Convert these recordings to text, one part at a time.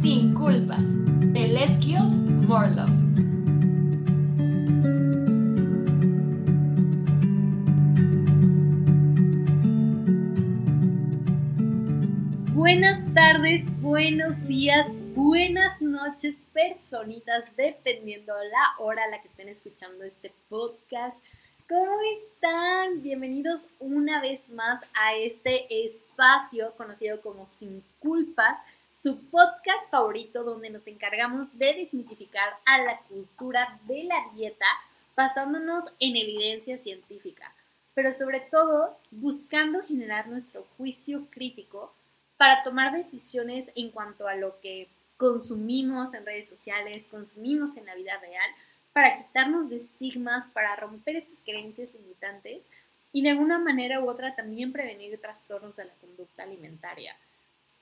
Sin Culpas, de Les. Buenas tardes, buenos días, buenas noches, personitas, dependiendo la hora a la que estén escuchando este podcast. ¿Cómo están? Bienvenidos una vez más a este espacio conocido como Sin Culpas, su podcast favorito donde nos encargamos de desmitificar a la cultura de la dieta basándonos en evidencia científica, pero sobre todo buscando generar nuestro juicio crítico para tomar decisiones en cuanto a lo que consumimos en redes sociales, consumimos en la vida real, para quitarnos de estigmas, para romper estas creencias limitantes y de alguna manera u otra también prevenir trastornos de la conducta alimentaria.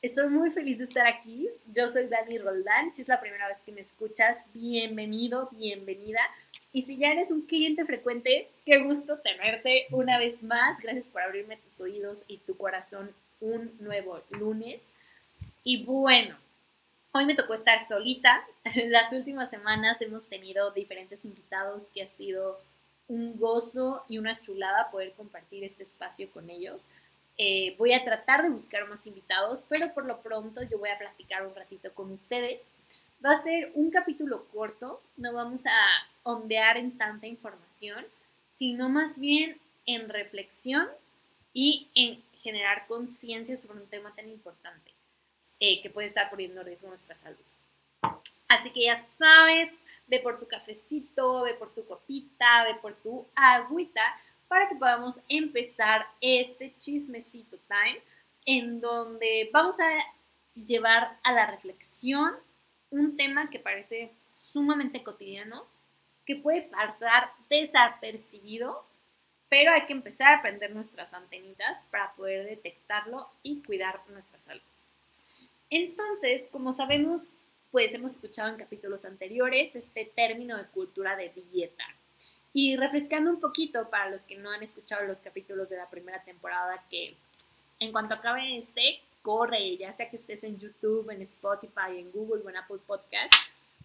Estoy muy feliz de estar aquí. Yo soy Dani Roldán. Si es la primera vez que me escuchas, bienvenido, bienvenida. Y si ya eres un cliente frecuente, qué gusto tenerte una vez más. Gracias por abrirme tus oídos y tu corazón un nuevo lunes. Y bueno, hoy me tocó estar solita. Las últimas semanas hemos tenido diferentes invitados que ha sido un gozo y una chulada poder compartir este espacio con ellos. Eh, voy a tratar de buscar más invitados, pero por lo pronto yo voy a platicar un ratito con ustedes. Va a ser un capítulo corto, no vamos a ondear en tanta información, sino más bien en reflexión y en generar conciencia sobre un tema tan importante eh, que puede estar poniendo en riesgo nuestra salud. Así que ya sabes, ve por tu cafecito, ve por tu copita, ve por tu agüita para que podamos empezar este chismecito time en donde vamos a llevar a la reflexión un tema que parece sumamente cotidiano, que puede pasar desapercibido, pero hay que empezar a prender nuestras antenitas para poder detectarlo y cuidar nuestra salud. Entonces, como sabemos, pues hemos escuchado en capítulos anteriores este término de cultura de dieta. Y refrescando un poquito para los que no han escuchado los capítulos de la primera temporada, que en cuanto acabe este, corre, ya sea que estés en YouTube, en Spotify, en Google o en Apple Podcast,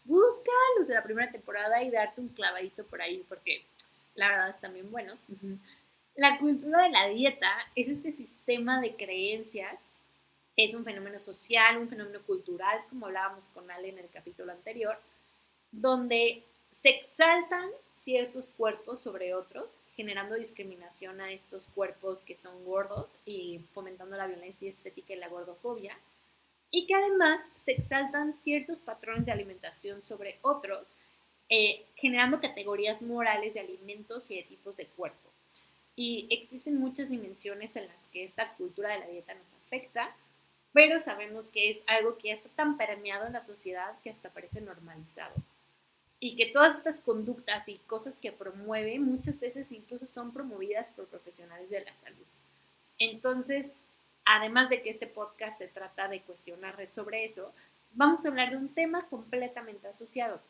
busca los de la primera temporada y darte un clavadito por ahí, porque la verdad están bien buenos. La cultura de la dieta es este sistema de creencias, es un fenómeno social, un fenómeno cultural, como hablábamos con Ale en el capítulo anterior, donde se exaltan ciertos cuerpos sobre otros, generando discriminación a estos cuerpos que son gordos y fomentando la violencia estética y la gordofobia, y que además se exaltan ciertos patrones de alimentación sobre otros, eh, generando categorías morales de alimentos y de tipos de cuerpo. Y existen muchas dimensiones en las que esta cultura de la dieta nos afecta, pero sabemos que es algo que está tan permeado en la sociedad que hasta parece normalizado y que todas estas conductas y cosas que promueve muchas veces incluso son promovidas por profesionales de la salud. Entonces, además de que este podcast se trata de cuestionar sobre eso, vamos a hablar de un tema completamente asociado,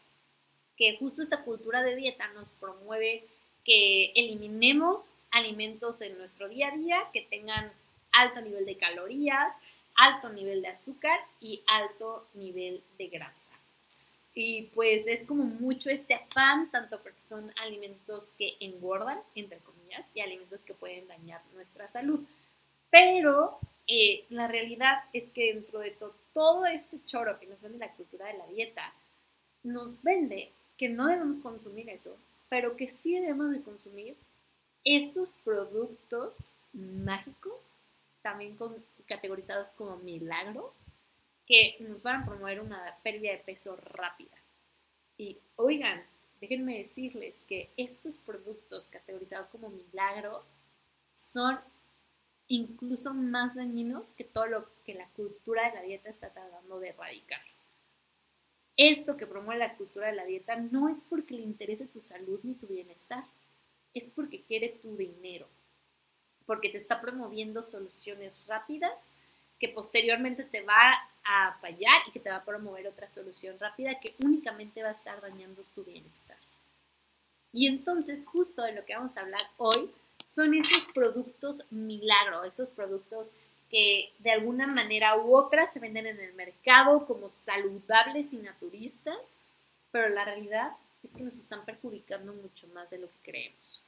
que justo esta cultura de dieta nos promueve que eliminemos alimentos en nuestro día a día que tengan alto nivel de calorías, alto nivel de azúcar y alto nivel de grasa. Y pues es como mucho este afán, tanto porque son alimentos que engordan, entre comillas, y alimentos que pueden dañar nuestra salud. Pero eh, la realidad es que dentro de todo este choro que nos vende la cultura de la dieta, nos vende que no debemos consumir eso, pero que sí debemos de consumir estos productos mágicos, también categorizados como milagro, que nos van a promover una pérdida de peso rápida. Y oigan, déjenme decirles que estos productos categorizados como milagro son incluso más dañinos que todo lo que la cultura de la dieta está tratando de erradicar. Esto que promueve la cultura de la dieta no es porque le interese tu salud ni tu bienestar, es porque quiere tu dinero, porque te está promoviendo soluciones rápidas que posteriormente te va a fallar y que te va a promover otra solución rápida que únicamente va a estar dañando tu bienestar. Y entonces, justo de lo que vamos a hablar hoy, son esos productos milagro, esos productos que de alguna manera u otra se venden en el mercado como saludables y naturistas, pero la realidad es que nos están perjudicando mucho más de lo que creemos.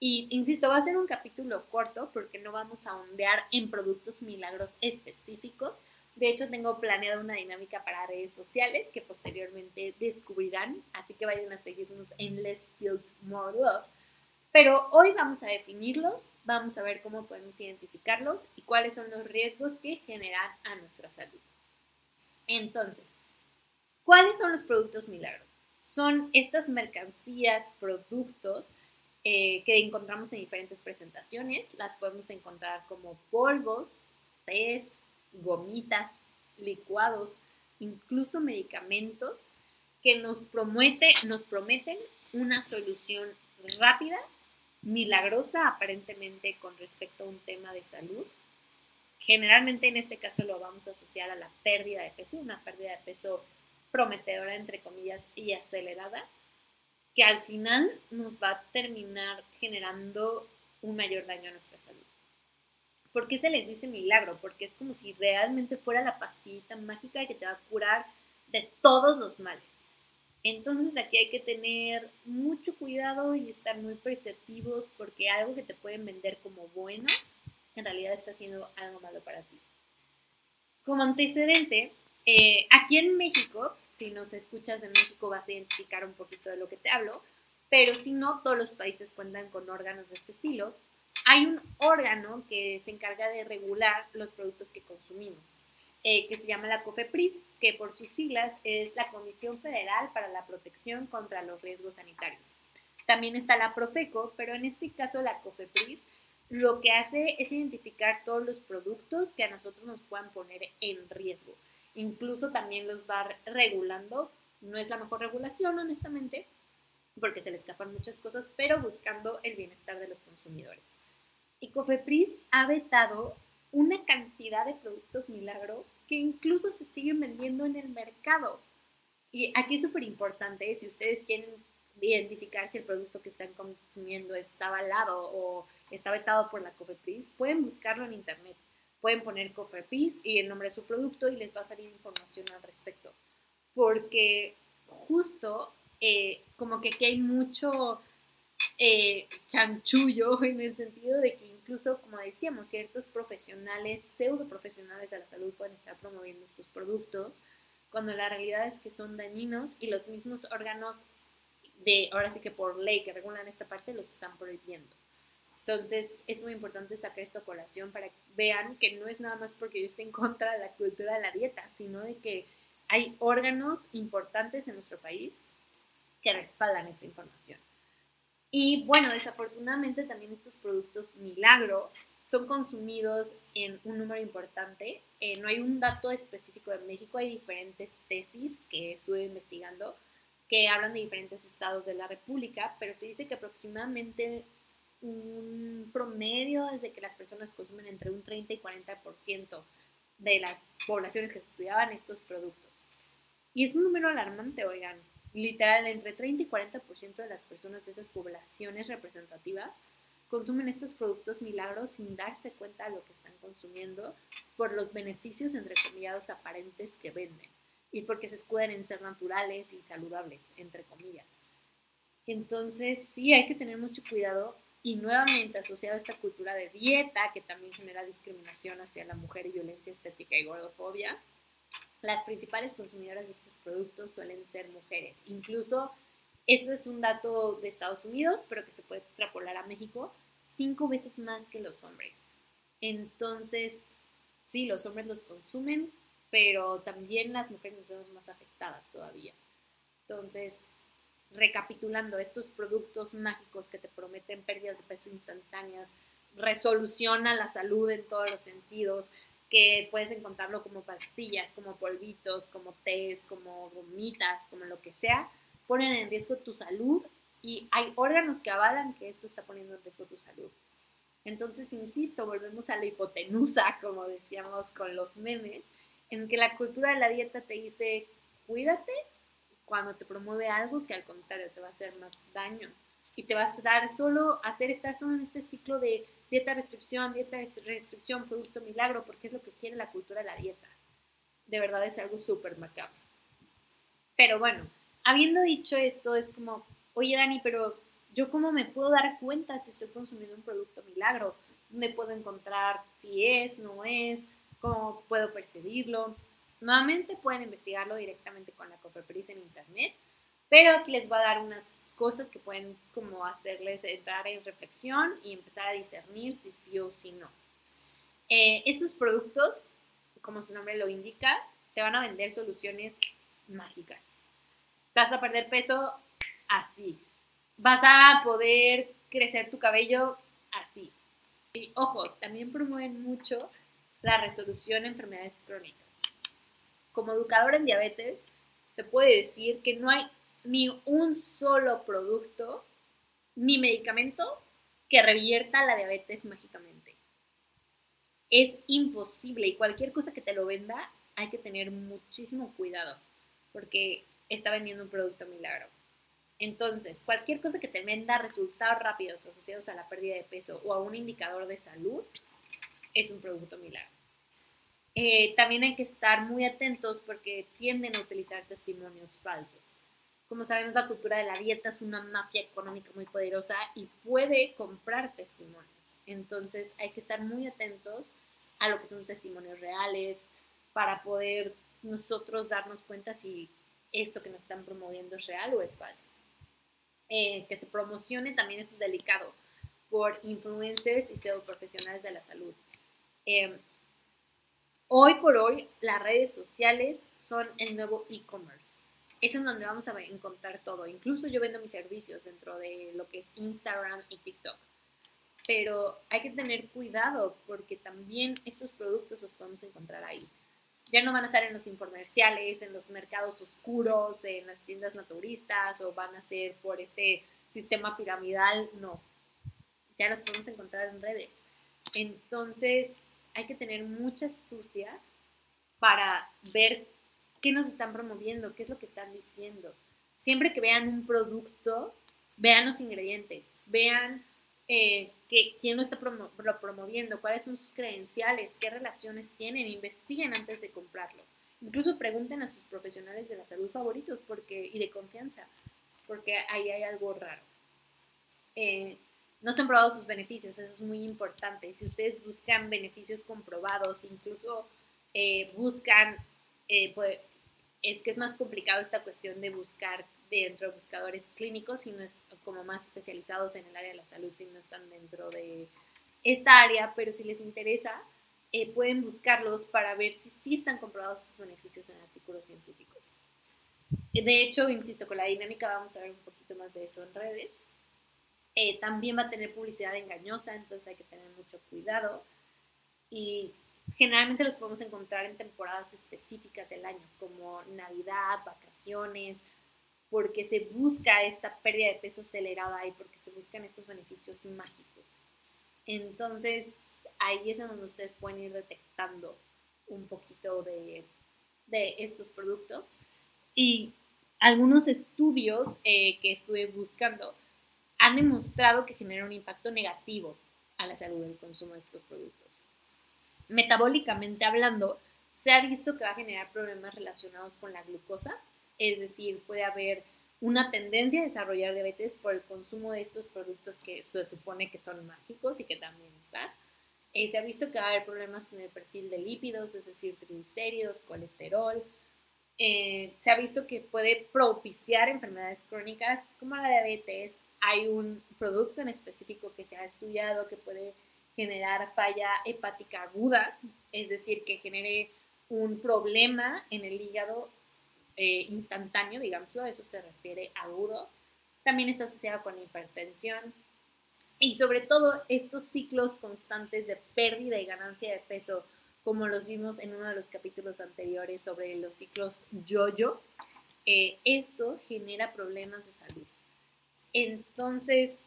Y insisto, va a ser un capítulo corto porque no vamos a ondear en productos milagros específicos. De hecho, tengo planeada una dinámica para redes sociales que posteriormente descubrirán, así que vayan a seguirnos en Let's Build More Love. Pero hoy vamos a definirlos, vamos a ver cómo podemos identificarlos y cuáles son los riesgos que generan a nuestra salud. Entonces, ¿cuáles son los productos milagros? Son estas mercancías, productos eh, que encontramos en diferentes presentaciones. Las podemos encontrar como polvos, tés, gomitas, licuados, incluso medicamentos que nos, promete, nos prometen una solución rápida, milagrosa aparentemente con respecto a un tema de salud. Generalmente en este caso lo vamos a asociar a la pérdida de peso, una pérdida de peso prometedora entre comillas y acelerada, que al final nos va a terminar generando un mayor daño a nuestra salud. ¿Por qué se les dice milagro? Porque es como si realmente fuera la pastillita mágica que te va a curar de todos los males. Entonces aquí hay que tener mucho cuidado y estar muy perceptivos porque algo que te pueden vender como bueno, en realidad está siendo algo malo para ti. Como antecedente, eh, aquí en México si nos escuchas de México vas a identificar un poquito de lo que te hablo, pero si no, todos los países cuentan con órganos de este estilo. Hay un órgano que se encarga de regular los productos que consumimos, eh, que se llama la COFEPRIS, que por sus siglas es la Comisión Federal para la Protección contra los Riesgos Sanitarios. También está la Profeco, pero en este caso la COFEPRIS lo que hace es identificar todos los productos que a nosotros nos puedan poner en riesgo incluso también los va regulando. No es la mejor regulación, honestamente, porque se le escapan muchas cosas, pero buscando el bienestar de los consumidores. Y Cofepris ha vetado una cantidad de productos milagro que incluso se siguen vendiendo en el mercado. Y aquí es súper importante, si ustedes quieren identificar si el producto que están consumiendo está avalado o está vetado por la Cofepris, pueden buscarlo en internet pueden poner Cofepris y el nombre de su producto y les va a salir información al respecto. Porque justo eh, como que aquí hay mucho eh, chanchullo en el sentido de que incluso, como decíamos, ciertos profesionales, pseudo profesionales de la salud pueden estar promoviendo estos productos, cuando la realidad es que son dañinos y los mismos órganos de, ahora sí que por ley que regulan esta parte, los están prohibiendo. Entonces, es muy importante sacar esto a colación para que vean que no es nada más porque yo esté en contra de la cultura de la dieta, sino de que hay órganos importantes en nuestro país que respaldan esta información. Y bueno, desafortunadamente también estos productos milagro son consumidos en un número importante. Eh, no hay un dato específico de México, hay diferentes tesis que estuve investigando que hablan de diferentes estados de la República, pero se dice que aproximadamente un promedio desde que las personas consumen entre un 30 y 40% de las poblaciones que estudiaban estos productos. Y es un número alarmante, oigan. Literal, entre 30 y 40% de las personas de esas poblaciones representativas consumen estos productos milagros sin darse cuenta de lo que están consumiendo por los beneficios, entre comillas, aparentes que venden y porque se escudan en ser naturales y saludables, entre comillas. Entonces, sí, hay que tener mucho cuidado y nuevamente asociado a esta cultura de dieta que también genera discriminación hacia la mujer y violencia estética y gordofobia, las principales consumidoras de estos productos suelen ser mujeres. Incluso esto es un dato de Estados Unidos, pero que se puede extrapolar a México, cinco veces más que los hombres. Entonces, sí, los hombres los consumen, pero también las mujeres nos vemos más afectadas todavía. Entonces, recapitulando, estos productos mágicos que te prometen pérdidas de peso instantáneas, resolución a la salud en todos los sentidos, que puedes encontrarlo como pastillas, como polvitos, como tés, como gomitas, como lo que sea, ponen en riesgo tu salud y hay órganos que avalan que esto está poniendo en riesgo tu salud. Entonces, insisto, volvemos a la hipotenusa, como decíamos con los memes, en que la cultura de la dieta te dice, cuídate cuando te promueve algo que al contrario te va a hacer más daño. y te vas a dar solo, hacer estar solo en este ciclo de dieta restricción, dieta restricción, producto milagro, porque es lo que quiere la cultura de la dieta. De verdad es algo súper macabro. Pero bueno, habiendo dicho esto, es como, oye Dani, pero yo cómo me puedo dar cuenta si estoy consumiendo un producto milagro, dónde puedo encontrar si es, no es, cómo puedo percibirlo. Nuevamente pueden investigarlo directamente con la Cofepris en internet, pero aquí les voy a dar unas cosas que pueden como hacerles entrar en reflexión y empezar a discernir si sí o si no. Eh, estos productos, como su nombre lo indica, te van a vender soluciones mágicas. Vas a perder peso así. Vas a poder crecer tu cabello así. Y ojo, también promueven mucho la resolución de enfermedades crónicas. Como educador en diabetes, te puedo decir que no hay ni un solo producto ni medicamento que revierta la diabetes mágicamente. Es imposible y cualquier cosa que te lo venda hay que tener muchísimo cuidado porque está vendiendo un producto milagro. Entonces, cualquier cosa que te venda resultados rápidos asociados a la pérdida de peso o a un indicador de salud es un producto milagro. Eh, también hay que estar muy atentos porque tienden a utilizar testimonios falsos. Como sabemos, la cultura de la dieta es una mafia económica muy poderosa y puede comprar testimonios. Entonces hay que estar muy atentos a lo que son testimonios reales para poder nosotros darnos cuenta si esto que nos están promoviendo es real o es falso. Eh, que se promocione también eso es delicado por influencers y pseudo profesionales de la salud. Eh, hoy por hoy las redes sociales son el nuevo e-commerce es en donde vamos a encontrar todo. Incluso yo vendo mis servicios dentro de lo que es Instagram y TikTok. Pero hay que tener cuidado porque también estos productos los podemos encontrar ahí. Ya no van a estar en los infomerciales, en los mercados oscuros, en las tiendas naturistas o van a ser por este sistema piramidal. No, ya los podemos encontrar en redes. Entonces hay que tener mucha astucia para ver qué nos están promoviendo, qué es lo que están diciendo. Siempre que vean un producto, vean los ingredientes, vean eh, quién lo está promoviendo, cuáles son sus credenciales, qué relaciones tienen, investiguen antes de comprarlo. Incluso pregunten a sus profesionales de la salud favoritos porque, y de confianza, porque ahí hay algo raro. Eh, no se han probado sus beneficios, eso es muy importante. Si ustedes buscan beneficios comprobados, incluso eh, buscan es que es más complicado esta cuestión de buscar dentro de buscadores clínicos, sino es como más especializados en el área de la salud, si no están dentro de esta área, pero si les interesa, eh, pueden buscarlos para ver si sí están comprobados sus beneficios en artículos científicos. De hecho, insisto, con la dinámica vamos a ver un poquito más de eso en redes. Eh, también va a tener publicidad engañosa, entonces hay que tener mucho cuidado. Y Generalmente los podemos encontrar en temporadas específicas del año, como Navidad, vacaciones, porque se busca esta pérdida de peso acelerada y porque se buscan estos beneficios mágicos. Entonces, ahí es donde ustedes pueden ir detectando un poquito de, estos productos. Y algunos estudios eh, que estuve buscando han demostrado que genera un impacto negativo a la salud del consumo de estos productos metabólicamente hablando, se ha visto que va a generar problemas relacionados con la glucosa, es decir, puede haber una tendencia a desarrollar diabetes por el consumo de estos productos que se supone que son mágicos y que también están. Eh, se ha visto que va a haber problemas en el perfil de lípidos, es decir, triglicéridos, colesterol. Eh, se ha visto que puede propiciar enfermedades crónicas como la diabetes. Hay un producto en específico que se ha estudiado que puede generar falla hepática aguda, es decir, que genere un problema en el hígado eh, instantáneo, digamos, a eso se refiere agudo. También está asociado con hipertensión y sobre todo estos ciclos constantes de pérdida y ganancia de peso, como los vimos en uno de los capítulos anteriores sobre los ciclos yo-yo, eh, esto genera problemas de salud. Entonces,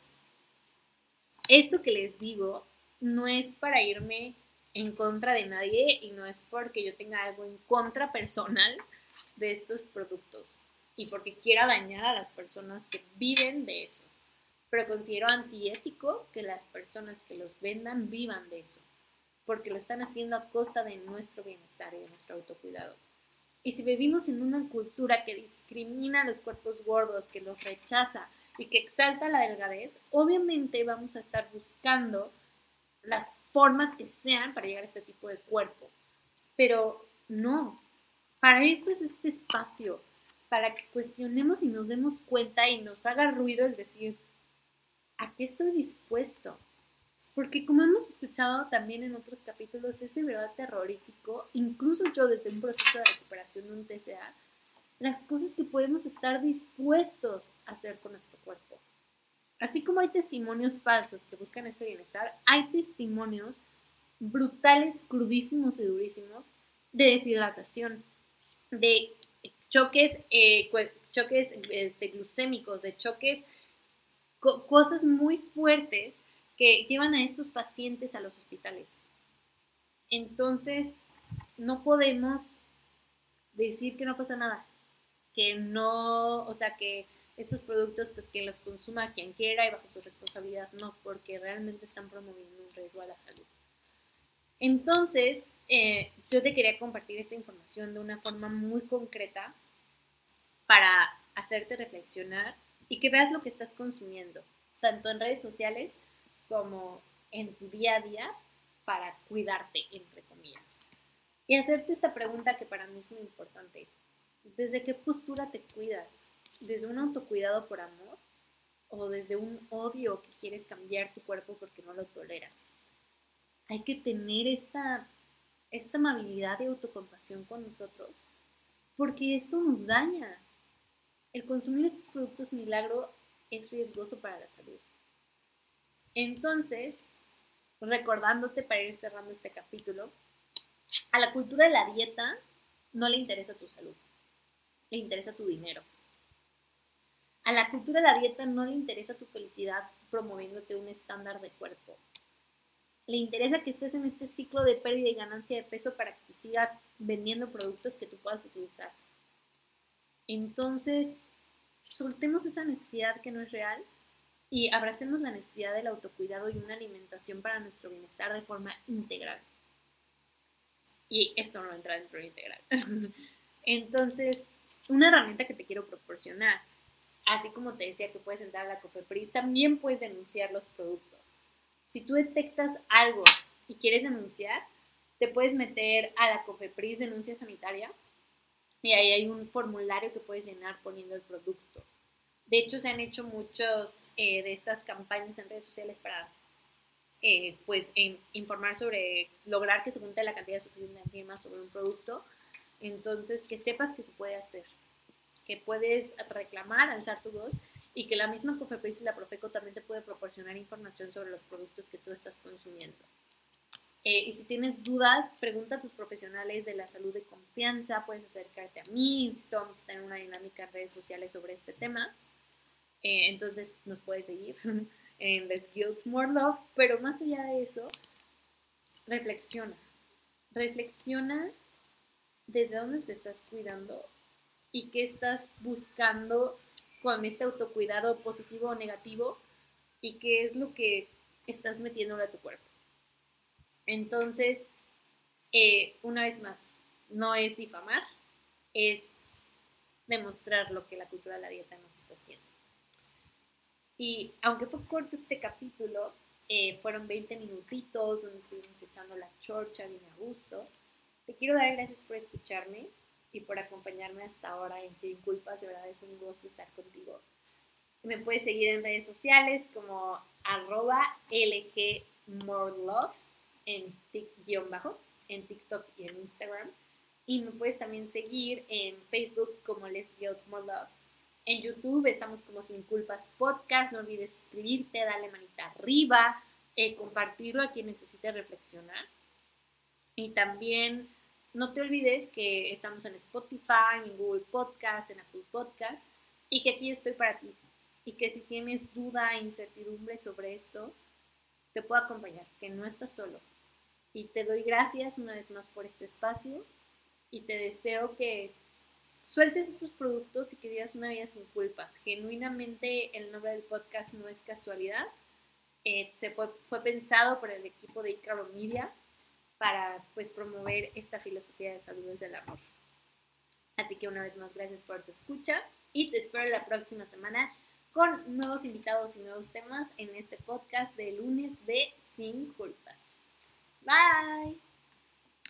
esto que les digo no es para irme en contra de nadie y no es porque yo tenga algo en contra personal de estos productos y porque quiera dañar a las personas que viven de eso. pero considero antiético que las personas que los vendan vivan de eso, porque lo están haciendo a costa de nuestro bienestar y de nuestro autocuidado. Y si vivimos en una cultura que discrimina a los cuerpos gordos, que los rechaza y que exalta la delgadez, obviamente vamos a estar buscando las formas que sean para llegar a este tipo de cuerpo. Pero no, para esto es este espacio, para que cuestionemos y nos demos cuenta y nos haga ruido el decir, ¿a qué estoy dispuesto? Porque como hemos escuchado también en otros capítulos, es de verdad terrorífico, incluso yo desde un proceso de recuperación de un TCA, las cosas que podemos estar dispuestos a hacer con nuestro cuerpo. Así como hay testimonios falsos que buscan este bienestar, hay testimonios brutales, crudísimos y durísimos de deshidratación, de choques, eh, choques este, glucémicos, de choques, cosas muy fuertes que llevan a estos pacientes a los hospitales. Entonces, no podemos decir que no pasa nada, que no, o sea, que estos productos, pues que los consuma quien quiera y bajo su responsabilidad, no, porque realmente están promoviendo un riesgo a la salud. Entonces, eh, yo te quería compartir esta información de una forma muy concreta para hacerte reflexionar y que veas lo que estás consumiendo, tanto en redes sociales como en tu día a día para cuidarte, entre comillas. Y hacerte esta pregunta que para mí es muy importante. ¿Desde qué postura te cuidas? ¿Desde un autocuidado por amor? ¿O desde un odio que quieres cambiar tu cuerpo porque no lo toleras? Hay que tener esta esta amabilidad y autocompasión con nosotros, porque esto nos daña. El consumir estos productos milagro es riesgoso para la salud. Entonces, recordándote para ir cerrando este capítulo, a la cultura de la dieta no le interesa tu salud, le interesa tu dinero. A la cultura de la dieta no le interesa tu felicidad promoviéndote un estándar de cuerpo le interesa que estés en este ciclo de pérdida y ganancia de peso para que te siga vendiendo productos que tú puedas utilizar. Entonces, soltemos esa necesidad que no es real y abracemos la necesidad del autocuidado y una alimentación para nuestro bienestar de forma integral. Y esto no entra dentro de integral. Entonces, una herramienta que te quiero proporcionar, así como te decía que puedes entrar a la COFEPRIS, también puedes denunciar los productos. Si tú detectas algo y quieres denunciar, te puedes meter a la COFEPRIS denuncia sanitaria y ahí hay un formulario que puedes llenar poniendo el producto. De hecho, se han hecho muchos eh, de estas campañas en redes sociales para eh, pues informar sobre lograr que se junte la cantidad suficiente de firmas sobre un producto. Entonces, que sepas que se puede hacer, que puedes reclamar, alzar tu voz y que la misma COFEPRIS y la Profeco también te puede proporcionar información sobre los productos que tú estás consumiendo. Eh, y si tienes dudas, pregunta a tus profesionales de la salud de confianza, puedes acercarte a mí, vamos a tener una dinámica en redes sociales sobre este tema. Eh, entonces nos puedes seguir en The Skills More Love, pero más allá de eso, reflexiona. Reflexiona desde dónde te estás cuidando y qué estás buscando con este autocuidado positivo o negativo y qué es lo que estás metiendo a tu cuerpo. Entonces, eh, una vez más, no es difamar, es demostrar lo que la cultura de la dieta nos está haciendo. Y aunque fue corto este capítulo, eh, fueron 20 minutitos donde estuvimos echando la chorcha bien a gusto. Te quiero dar gracias por escucharme y por acompañarme hasta ahora en Sin Culpas. De verdad es un gozo estar contigo. Me puedes seguir en redes sociales como arroba en, bajo, en TikTok y en Instagram. Y me puedes también seguir en Facebook como Les Guilt More Love. En YouTube estamos como Sin Culpas Podcast. No olvides suscribirte, darle manita arriba, eh, compartirlo a quien necesite reflexionar. Y también no te olvides que estamos en Spotify, en Google Podcast, en Apple Podcast y que aquí estoy para ti. Y que si tienes duda e incertidumbre sobre esto, te puedo acompañar, que no estás solo. Y te doy gracias una vez más por este espacio y te deseo que sueltes estos productos y que vivas una vida sin culpas. Genuinamente el nombre del podcast no es casualidad. Eh, se fue, fue, pensado por el equipo de Icaro Media para pues promover esta filosofía de salud desde el amor. Así que una vez más, gracias por tu escucha y te espero la próxima semana con nuevos invitados y nuevos temas en este podcast de lunes de Sin Culpas. Bye.